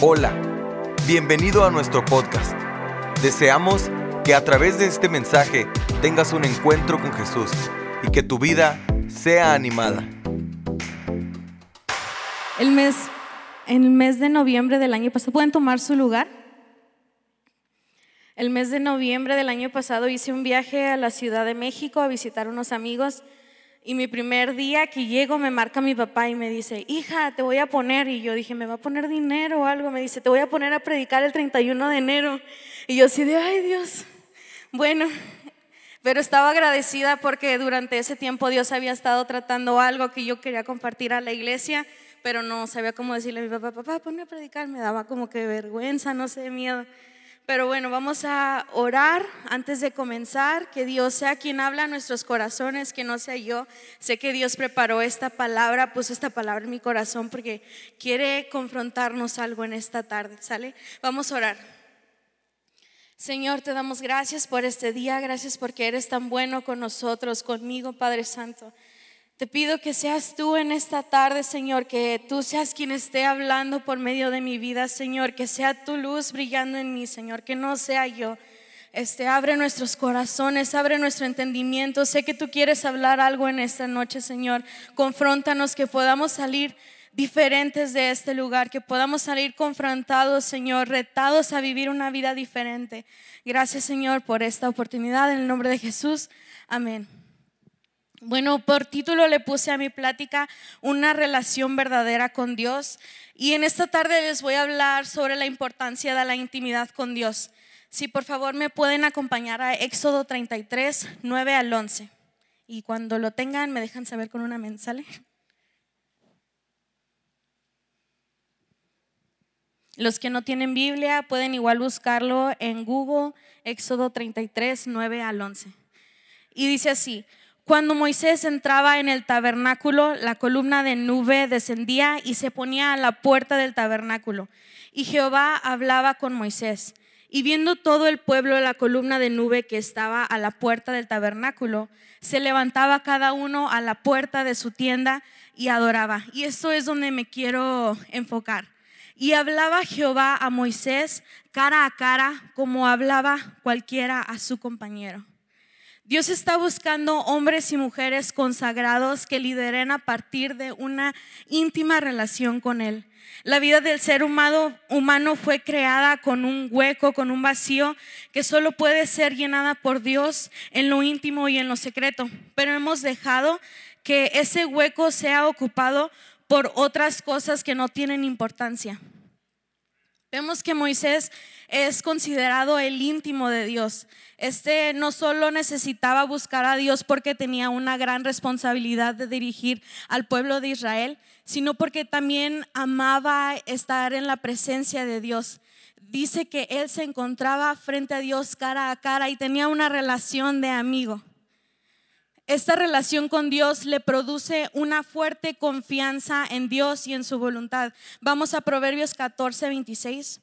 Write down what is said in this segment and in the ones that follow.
Hola, bienvenido a nuestro podcast. Deseamos que a través de este mensaje tengas un encuentro con Jesús y que tu vida sea animada. El mes, el mes de noviembre del año pasado, ¿pueden tomar su lugar? El mes de noviembre del año pasado hice un viaje a la Ciudad de México a visitar unos amigos y mi primer día que llego me marca mi papá y me dice, hija, te voy a poner. Y yo dije, ¿me va a poner dinero o algo? Me dice, te voy a poner a predicar el 31 de enero. Y yo así de, ay Dios. Bueno, pero estaba agradecida porque durante ese tiempo Dios había estado tratando algo que yo quería compartir a la iglesia, pero no sabía cómo decirle a mi papá, papá, ponme a predicar. Me daba como que vergüenza, no sé, miedo. Pero bueno, vamos a orar antes de comenzar, que Dios sea quien habla a nuestros corazones, que no sea yo. Sé que Dios preparó esta palabra, puso esta palabra en mi corazón porque quiere confrontarnos algo en esta tarde, ¿sale? Vamos a orar. Señor, te damos gracias por este día, gracias porque eres tan bueno con nosotros, conmigo, Padre Santo. Te pido que seas tú en esta tarde, Señor, que tú seas quien esté hablando por medio de mi vida, Señor, que sea tu luz brillando en mí, Señor, que no sea yo. Este, abre nuestros corazones, abre nuestro entendimiento. Sé que tú quieres hablar algo en esta noche, Señor. Confróntanos, que podamos salir diferentes de este lugar, que podamos salir confrontados, Señor, retados a vivir una vida diferente. Gracias, Señor, por esta oportunidad. En el nombre de Jesús. Amén. Bueno, por título le puse a mi plática una relación verdadera con Dios y en esta tarde les voy a hablar sobre la importancia de la intimidad con Dios. Si por favor me pueden acompañar a Éxodo 33, 9 al 11 y cuando lo tengan me dejan saber con una mensale. Los que no tienen Biblia pueden igual buscarlo en Google, Éxodo 33, 9 al 11. Y dice así, cuando Moisés entraba en el tabernáculo, la columna de nube descendía y se ponía a la puerta del tabernáculo. Y Jehová hablaba con Moisés. Y viendo todo el pueblo la columna de nube que estaba a la puerta del tabernáculo, se levantaba cada uno a la puerta de su tienda y adoraba. Y esto es donde me quiero enfocar. Y hablaba Jehová a Moisés cara a cara como hablaba cualquiera a su compañero. Dios está buscando hombres y mujeres consagrados que lideren a partir de una íntima relación con Él. La vida del ser humano, humano, fue creada con un hueco, con un vacío que solo puede ser llenada por Dios en lo íntimo y en lo secreto. Pero hemos dejado que ese hueco sea ocupado por otras cosas que no tienen importancia. Vemos que Moisés es considerado el íntimo de Dios. Este no solo necesitaba buscar a Dios porque tenía una gran responsabilidad de dirigir al pueblo de Israel, sino porque también amaba estar en la presencia de Dios. Dice que él se encontraba frente a Dios cara a cara y tenía una relación de amigo. Esta relación con Dios le produce una fuerte confianza en Dios y en su voluntad. Vamos a Proverbios 14, 26.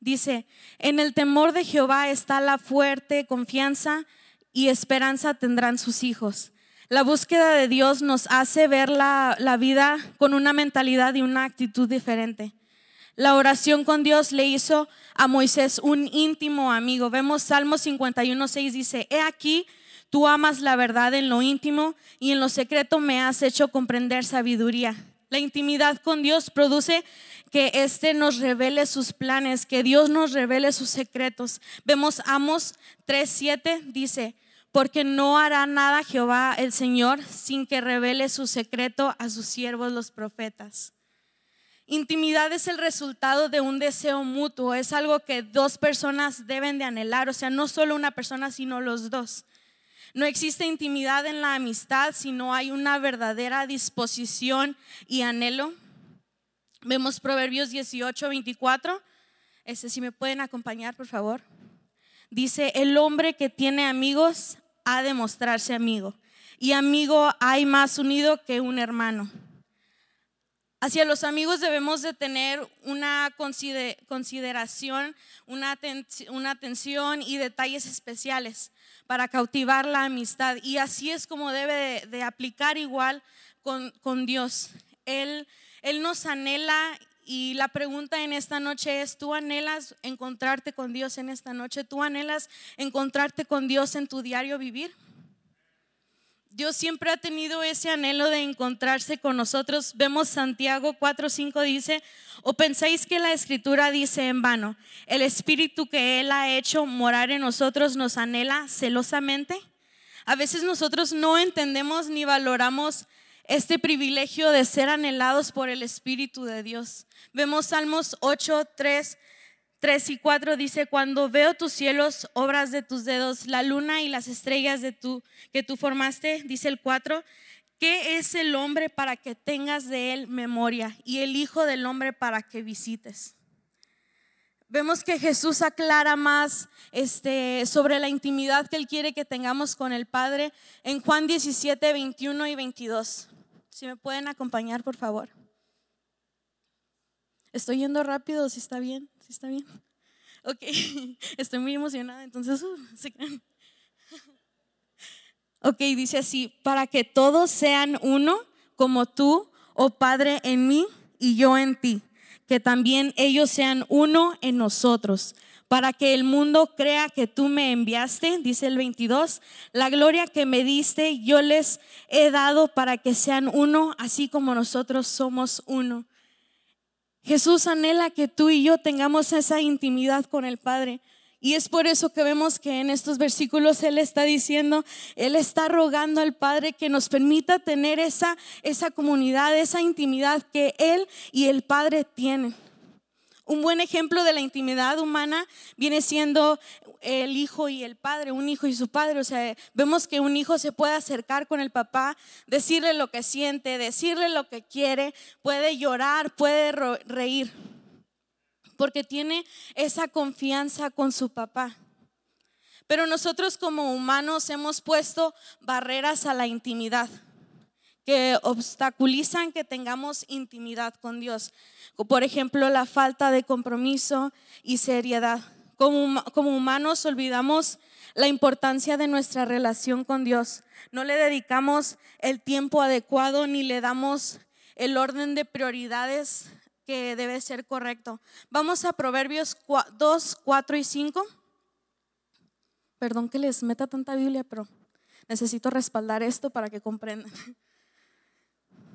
Dice, en el temor de Jehová está la fuerte confianza y esperanza tendrán sus hijos. La búsqueda de Dios nos hace ver la, la vida con una mentalidad y una actitud diferente. La oración con Dios le hizo a Moisés un íntimo amigo. Vemos Salmo 51, 6 dice, he aquí, tú amas la verdad en lo íntimo y en lo secreto me has hecho comprender sabiduría. La intimidad con Dios produce que éste nos revele sus planes, que Dios nos revele sus secretos. Vemos Amos 3:7 dice, porque no hará nada Jehová el Señor sin que revele su secreto a sus siervos los profetas. Intimidad es el resultado de un deseo mutuo, es algo que dos personas deben de anhelar, o sea, no solo una persona, sino los dos. No existe intimidad en la amistad si no hay una verdadera disposición y anhelo. Vemos Proverbios 18, 24. Ese si me pueden acompañar, por favor. Dice, el hombre que tiene amigos ha de mostrarse amigo. Y amigo hay más unido que un hermano. Hacia los amigos debemos de tener una consideración, una, atención y detalles especiales para cautivar la amistad. Y así es como debe de, aplicar igual con, Dios. Él él nos anhela Y la pregunta en esta noche es, ¿tú anhelas encontrarte con Dios en esta noche? ¿Tú anhelas encontrarte con Dios en tu diario vivir? Dios siempre ha tenido ese anhelo de encontrarse con nosotros. Vemos Santiago 4:5 dice, o pensáis que la escritura dice en vano, el espíritu que Él ha hecho morar en nosotros nos anhela celosamente. A veces nosotros no entendemos ni valoramos este privilegio de ser anhelados por el Espíritu de Dios. Vemos Salmos 8, 3, 3 y 4 dice, cuando veo tus cielos, obras de tus dedos, la luna y las estrellas de tu, que tú formaste, dice el 4, ¿qué es el hombre para que tengas de él memoria y el Hijo del hombre para que visites? Vemos que Jesús aclara más este, sobre la intimidad que Él quiere que tengamos con el Padre en Juan 17, 21 y 22. Si me pueden acompañar, por favor. Estoy yendo rápido, si está bien, está bien. Ok, estoy muy emocionada, entonces, uh, Ok, dice así, para que todos sean uno, como tú, oh Padre, en mí y yo en ti, que también ellos sean uno en nosotros, para que el mundo crea que tú me enviaste, dice el 22, la gloria que me diste yo les he dado para que sean uno, así como nosotros somos uno. Jesús anhela que tú y yo tengamos esa intimidad con el Padre. Y es por eso que vemos que en estos versículos Él está diciendo, Él está rogando al Padre que nos permita tener esa, esa comunidad, esa intimidad que Él y el Padre tienen. Un buen ejemplo de la intimidad humana viene siendo el hijo y el padre, un hijo y su padre. O sea, vemos que un hijo se puede acercar con el papá, decirle lo que siente, decirle lo que quiere, puede llorar, puede reír, porque tiene esa confianza con su papá. Pero nosotros como humanos hemos puesto barreras a la intimidad que obstaculizan que tengamos intimidad con Dios. Por ejemplo, la falta de compromiso y seriedad. Como, como, humanos olvidamos la importancia de nuestra relación con Dios. No le dedicamos el tiempo adecuado ni le damos el orden de prioridades que debe ser correcto. Vamos a Proverbios 2, 4 y 5. Perdón que les meta tanta Biblia, pero necesito respaldar esto para que comprendan.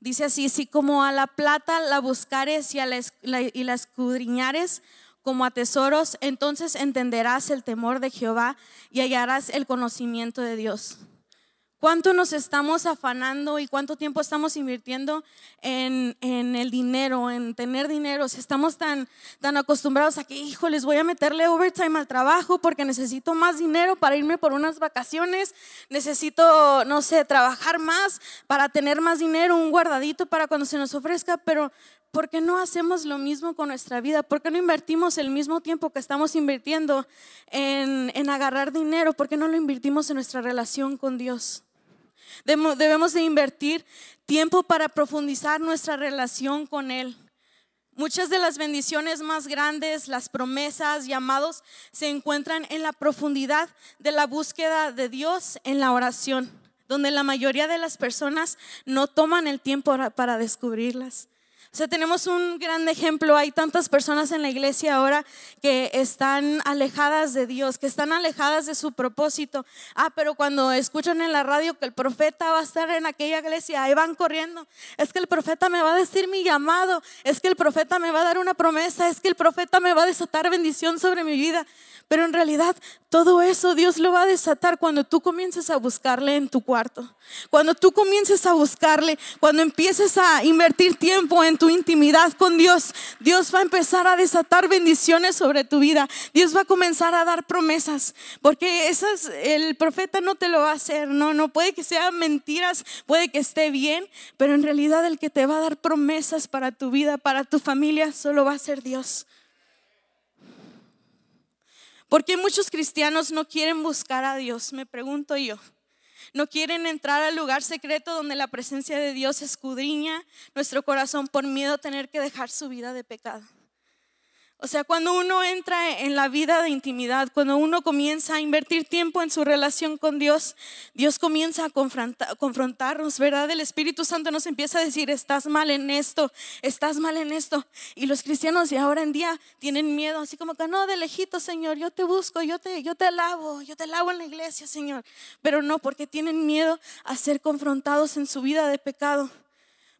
Dice así, si como a la plata la buscares y, y la escudriñares como a tesoros, entonces entenderás el temor de Jehová y hallarás el conocimiento de Dios. ¿Cuánto nos estamos afanando y cuánto tiempo estamos invirtiendo en, el dinero, en tener dinero? Si estamos tan, tan acostumbrados a que, hijo, les voy a meterle overtime al trabajo porque necesito más dinero para irme por unas vacaciones, necesito, no sé, trabajar más para tener más dinero, un guardadito para cuando se nos ofrezca, pero ¿por qué no hacemos lo mismo con nuestra vida? ¿Por qué no invertimos el mismo tiempo que estamos invirtiendo en, en agarrar dinero? ¿Por qué no lo invertimos en nuestra relación con Dios? Debemos de invertir tiempo para profundizar nuestra relación con Él. Muchas de las bendiciones más grandes, las promesas, llamados, se encuentran en la profundidad de la búsqueda de Dios en la oración, donde la mayoría de las personas no toman el tiempo para descubrirlas. O sea, tenemos un gran ejemplo. Hay tantas personas en la iglesia ahora que están alejadas de Dios, que están alejadas de su propósito. Ah, pero cuando escuchan en la radio que el profeta va a estar en aquella iglesia, ahí van corriendo. Es que el profeta me va a decir mi llamado. Es que el profeta me va a dar una promesa. Es que el profeta me va a desatar bendición sobre mi vida. Pero en realidad todo eso Dios lo va a desatar cuando tú comiences a buscarle en tu cuarto. Cuando tú comiences a buscarle, cuando empieces a invertir tiempo tu intimidad con Dios, Dios va a empezar a desatar bendiciones sobre tu vida. Dios va a comenzar a dar promesas, porque esas el profeta no te lo va a hacer, no, no puede que sean mentiras, puede que esté bien, pero en realidad el que te va a dar promesas para tu vida, para tu familia, solo va a ser Dios. ¿Por qué muchos cristianos no quieren buscar a Dios? Me pregunto yo. No quieren entrar al lugar secreto donde la presencia de Dios escudriña nuestro corazón por miedo a tener que dejar su vida de pecado. O sea, cuando uno entra en la vida de intimidad, cuando uno comienza a invertir tiempo en su relación con Dios, Dios comienza a confrontarnos, ¿verdad? El Espíritu Santo nos empieza a decir, estás mal en esto, estás mal en esto. Y los cristianos de ahora en día tienen miedo, así como que, no, de lejito, Señor, yo te busco, yo te, yo te alabo, yo te alabo en la iglesia, Señor. Pero no, porque tienen miedo a ser confrontados en su vida de pecado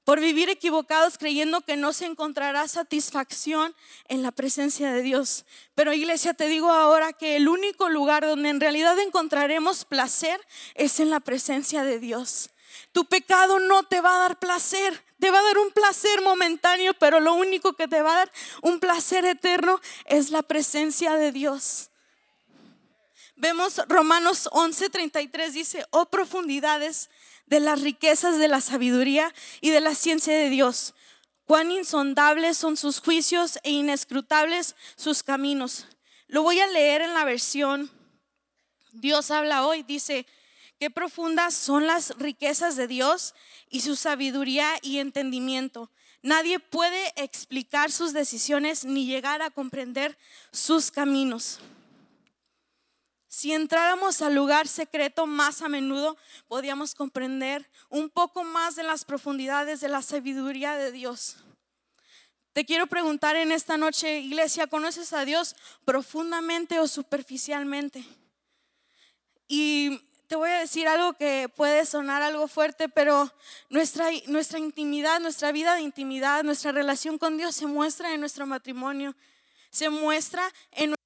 por vivir equivocados creyendo que no se encontrará satisfacción en la presencia de Dios. Pero iglesia, te digo ahora que el único lugar donde en realidad encontraremos placer es en la presencia de Dios. Tu pecado no te va a dar placer, te va a dar un placer momentáneo, pero lo único que te va a dar un placer eterno es la presencia de Dios. Vemos Romanos 11:33 dice, oh profundidades de las riquezas de la sabiduría y de la ciencia de Dios. Cuán insondables son sus juicios e inescrutables sus caminos. Lo voy a leer en la versión Dios habla hoy. Dice, qué profundas son las riquezas de Dios y su sabiduría y entendimiento. Nadie puede explicar sus decisiones ni llegar a comprender sus caminos. Si entráramos al lugar secreto más a menudo, podríamos comprender un poco más de las profundidades de la sabiduría de Dios. Te quiero preguntar en esta noche, iglesia, ¿conoces a Dios profundamente o superficialmente? Y te voy a decir algo que puede sonar algo fuerte, pero nuestra, nuestra intimidad, nuestra vida de intimidad, nuestra relación con Dios se muestra en nuestro matrimonio, se muestra en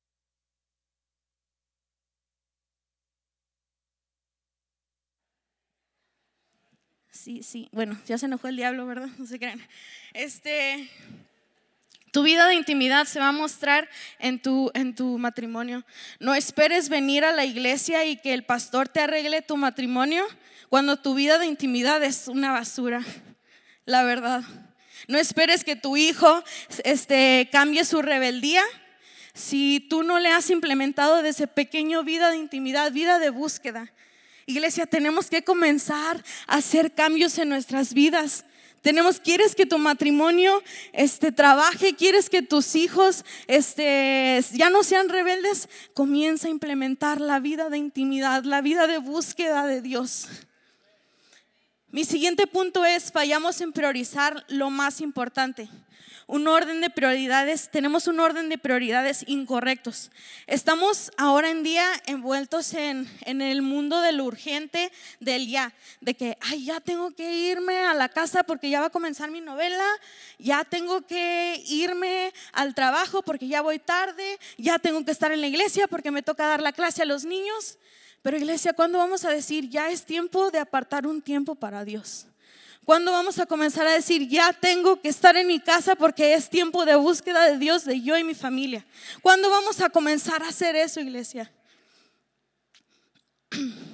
sí, sí. Bueno, ya se enojó el diablo, ¿verdad? No se crean. Este, tu vida de intimidad se va a mostrar en tu, en tu matrimonio. No esperes venir a la iglesia y que el pastor te arregle tu matrimonio cuando tu vida de intimidad es una basura, la verdad. No esperes que tu hijo este, cambie su rebeldía si tú no le has implementado desde pequeño vida de intimidad, vida de búsqueda. Iglesia, tenemos que comenzar a hacer cambios en nuestras vidas. Tenemos, quieres que tu matrimonio este, trabaje, quieres que tus hijos este, ya no sean rebeldes, comienza a implementar la vida de intimidad, la vida de búsqueda de Dios. Mi siguiente punto es, fallamos en priorizar lo más importante un orden de prioridades, tenemos un orden de prioridades incorrectos. Estamos ahora en día envueltos en, en el mundo de lo urgente, del ya, de que, ay, ya tengo que irme a la casa porque ya va a comenzar mi novela, ya tengo que irme al trabajo porque ya voy tarde, ya tengo que estar en la iglesia porque me toca dar la clase a los niños. Pero iglesia, ¿cuándo vamos a decir, ya es tiempo de apartar un tiempo para Dios? ¿Cuándo vamos a comenzar a decir, ya tengo que estar en mi casa porque es tiempo de búsqueda de Dios, de yo y mi familia? ¿Cuándo vamos a comenzar a hacer eso, iglesia?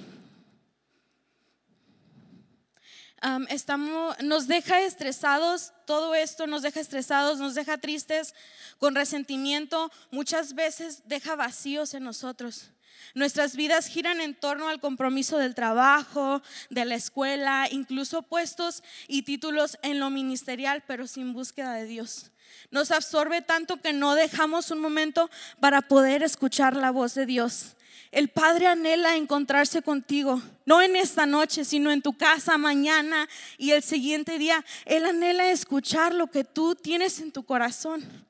estamos, nos deja estresados, todo esto nos deja estresados, nos deja tristes, con resentimiento, muchas veces deja vacíos en nosotros. Nuestras vidas giran en torno al compromiso del trabajo, de la escuela, incluso puestos y títulos en lo ministerial, pero sin búsqueda de Dios. Nos absorbe tanto que no dejamos un momento para poder escuchar la voz de Dios. El Padre anhela encontrarse contigo, no en esta noche, sino en tu casa mañana y el siguiente día. Él anhela escuchar lo que tú tienes en tu corazón.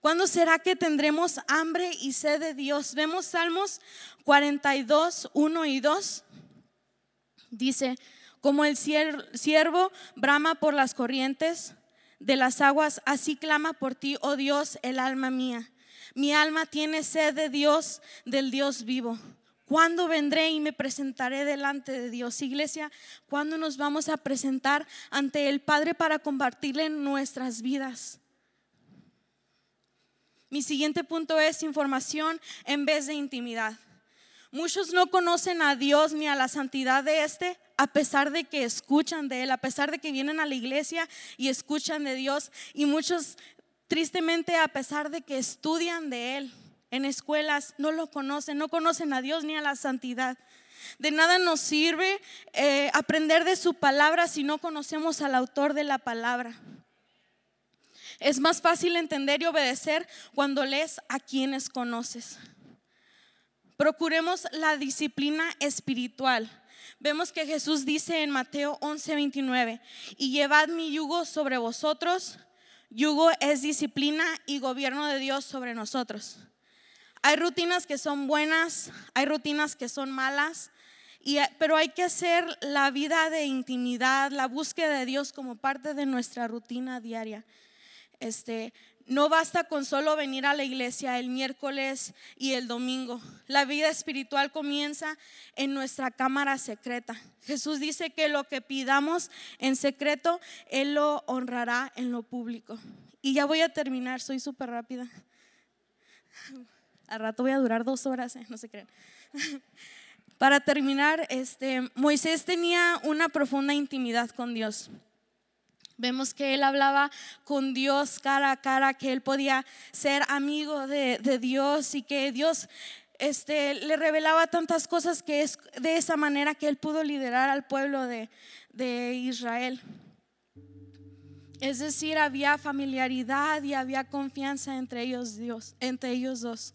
¿Cuándo será que tendremos hambre y sed de Dios? Vemos Salmos 42, 1 y 2. Dice, como el siervo brama por las corrientes de las aguas, así clama por ti, oh Dios, el alma mía. Mi alma tiene sed de Dios, del Dios vivo. ¿Cuándo vendré y me presentaré delante de Dios? Iglesia, ¿cuándo nos vamos a presentar ante el Padre para compartirle nuestras vidas? Mi siguiente punto es información en vez de intimidad. Muchos no conocen a Dios ni a la santidad de este, a pesar de que escuchan de Él, a pesar de que vienen a la iglesia y escuchan de Dios. Y muchos, tristemente, a pesar de que estudian de Él en escuelas, no lo conocen, no conocen a Dios ni a la santidad. De nada nos sirve eh, aprender de su palabra si no conocemos al autor de la palabra. Es más fácil entender y obedecer cuando lees a quienes conoces. Procuremos la disciplina espiritual. Vemos que Jesús dice en Mateo 11:29, y llevad mi yugo sobre vosotros. Yugo es disciplina y gobierno de Dios sobre nosotros. Hay rutinas que son buenas, hay rutinas que son malas, eh, pero hay que hacer la vida de intimidad, la búsqueda de Dios como parte de nuestra rutina diaria. Este, no basta con solo venir a la iglesia el miércoles y el domingo. La vida espiritual comienza en nuestra cámara secreta. Jesús dice que lo que pidamos en secreto, Él lo honrará en lo público. Y ya voy a terminar, soy súper rápida. A rato voy a durar dos horas, ¿eh? no se crean. Para terminar, este, Moisés tenía una profunda intimidad con Dios. Vemos que él hablaba con Dios cara a cara, que él podía ser amigo de, Dios y que Dios este, le revelaba tantas cosas que es de esa manera que él pudo liderar al pueblo de, de Israel. Es decir, había familiaridad y había confianza entre ellos, Dios, entre ellos dos.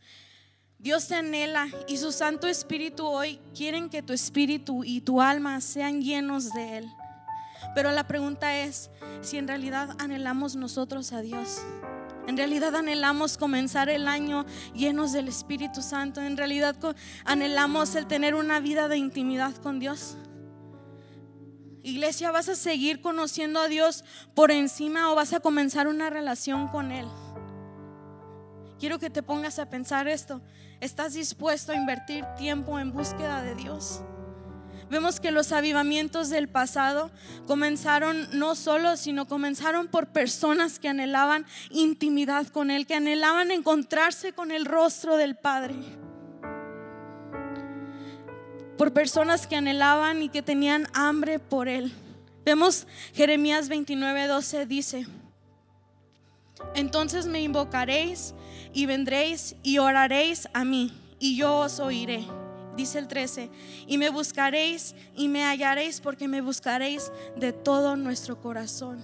Dios te anhela y su Santo Espíritu hoy quieren que tu espíritu y tu alma sean llenos de Él. Pero la pregunta es si en realidad anhelamos nosotros a Dios. En realidad anhelamos comenzar el año llenos del Espíritu Santo. En realidad anhelamos el tener una vida de intimidad con Dios. Iglesia, ¿vas a seguir conociendo a Dios por encima o vas a comenzar una relación con Él? Quiero que te pongas a pensar esto. ¿Estás dispuesto a invertir tiempo en búsqueda de Dios? Vemos que los avivamientos del pasado comenzaron no solo, sino comenzaron por personas que anhelaban intimidad con Él, que anhelaban encontrarse con el rostro del Padre. Por personas que anhelaban y que tenían hambre por Él. Vemos Jeremías 29, 12 dice, entonces me invocaréis y vendréis y oraréis a mí y yo os oiré. Dice el 13, y me buscaréis y me hallaréis porque me buscaréis de todo nuestro corazón.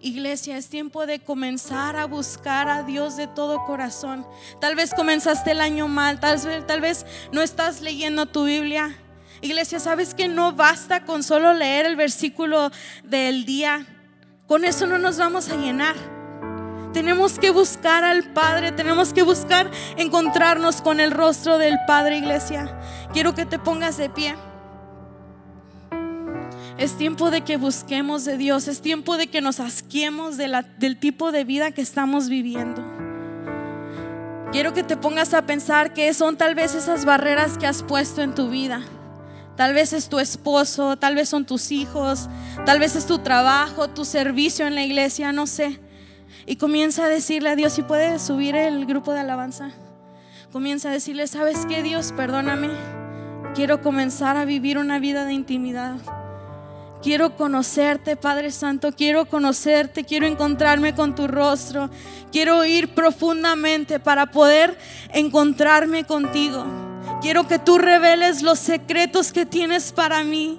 Iglesia, es tiempo de comenzar a buscar a Dios de todo corazón. Tal vez comenzaste el año mal, tal vez, tal vez no estás leyendo tu Biblia. Iglesia, ¿sabes que no basta con solo leer el versículo del día? Con eso no nos vamos a llenar. Tenemos que buscar al Padre, tenemos que buscar encontrarnos con el rostro del Padre, iglesia. Quiero que te pongas de pie. Es tiempo de que busquemos de Dios, es tiempo de que nos asquemos del tipo de vida que estamos viviendo. Quiero que te pongas a pensar que son tal vez esas barreras que has puesto en tu vida. Tal vez es tu esposo, tal vez son tus hijos, tal vez es tu trabajo, tu servicio en la iglesia, no sé. Y comienza a decirle a Dios, si puede subir el grupo de alabanza, comienza a decirle, ¿sabes qué Dios? Perdóname. Quiero comenzar a vivir una vida de intimidad. Quiero conocerte, Padre Santo. Quiero conocerte. Quiero encontrarme con tu rostro. Quiero ir profundamente para poder encontrarme contigo. Quiero que tú reveles los secretos que tienes para mí.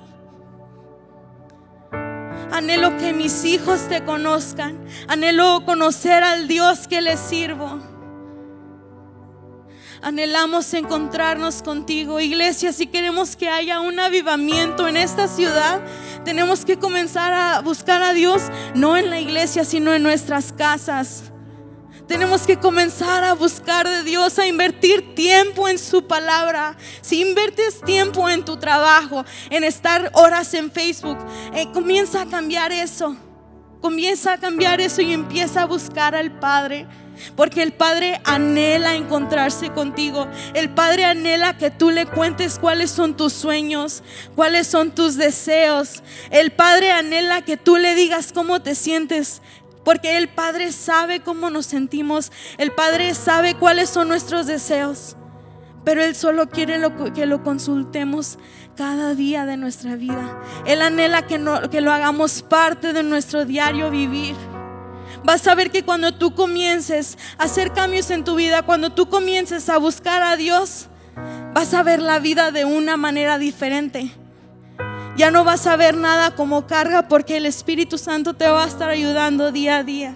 Anhelo que mis hijos te conozcan. Anhelo conocer al Dios que les sirvo. Anhelamos encontrarnos contigo. Iglesia, si queremos que haya un avivamiento en esta ciudad, tenemos que comenzar a buscar a Dios, no en la iglesia, sino en nuestras casas. Tenemos que comenzar a buscar de Dios, a invertir tiempo en su palabra. Si inviertes tiempo en tu trabajo, en estar horas en Facebook, eh, comienza a cambiar eso. Comienza a cambiar eso y empieza a buscar al Padre. Porque el Padre anhela encontrarse contigo. El Padre anhela que tú le cuentes cuáles son tus sueños, cuáles son tus deseos. El Padre anhela que tú le digas cómo te sientes, porque el Padre sabe cómo nos sentimos. El Padre sabe cuáles son nuestros deseos. Pero Él solo quiere que lo consultemos cada día de nuestra vida. Él anhela que, que lo hagamos parte de nuestro diario vivir. Vas a ver que cuando tú comiences a hacer cambios en tu vida, cuando tú comiences a buscar a Dios, vas a ver la vida de una manera diferente. Ya no vas a ver nada como carga porque el Espíritu Santo te va a estar ayudando día a día.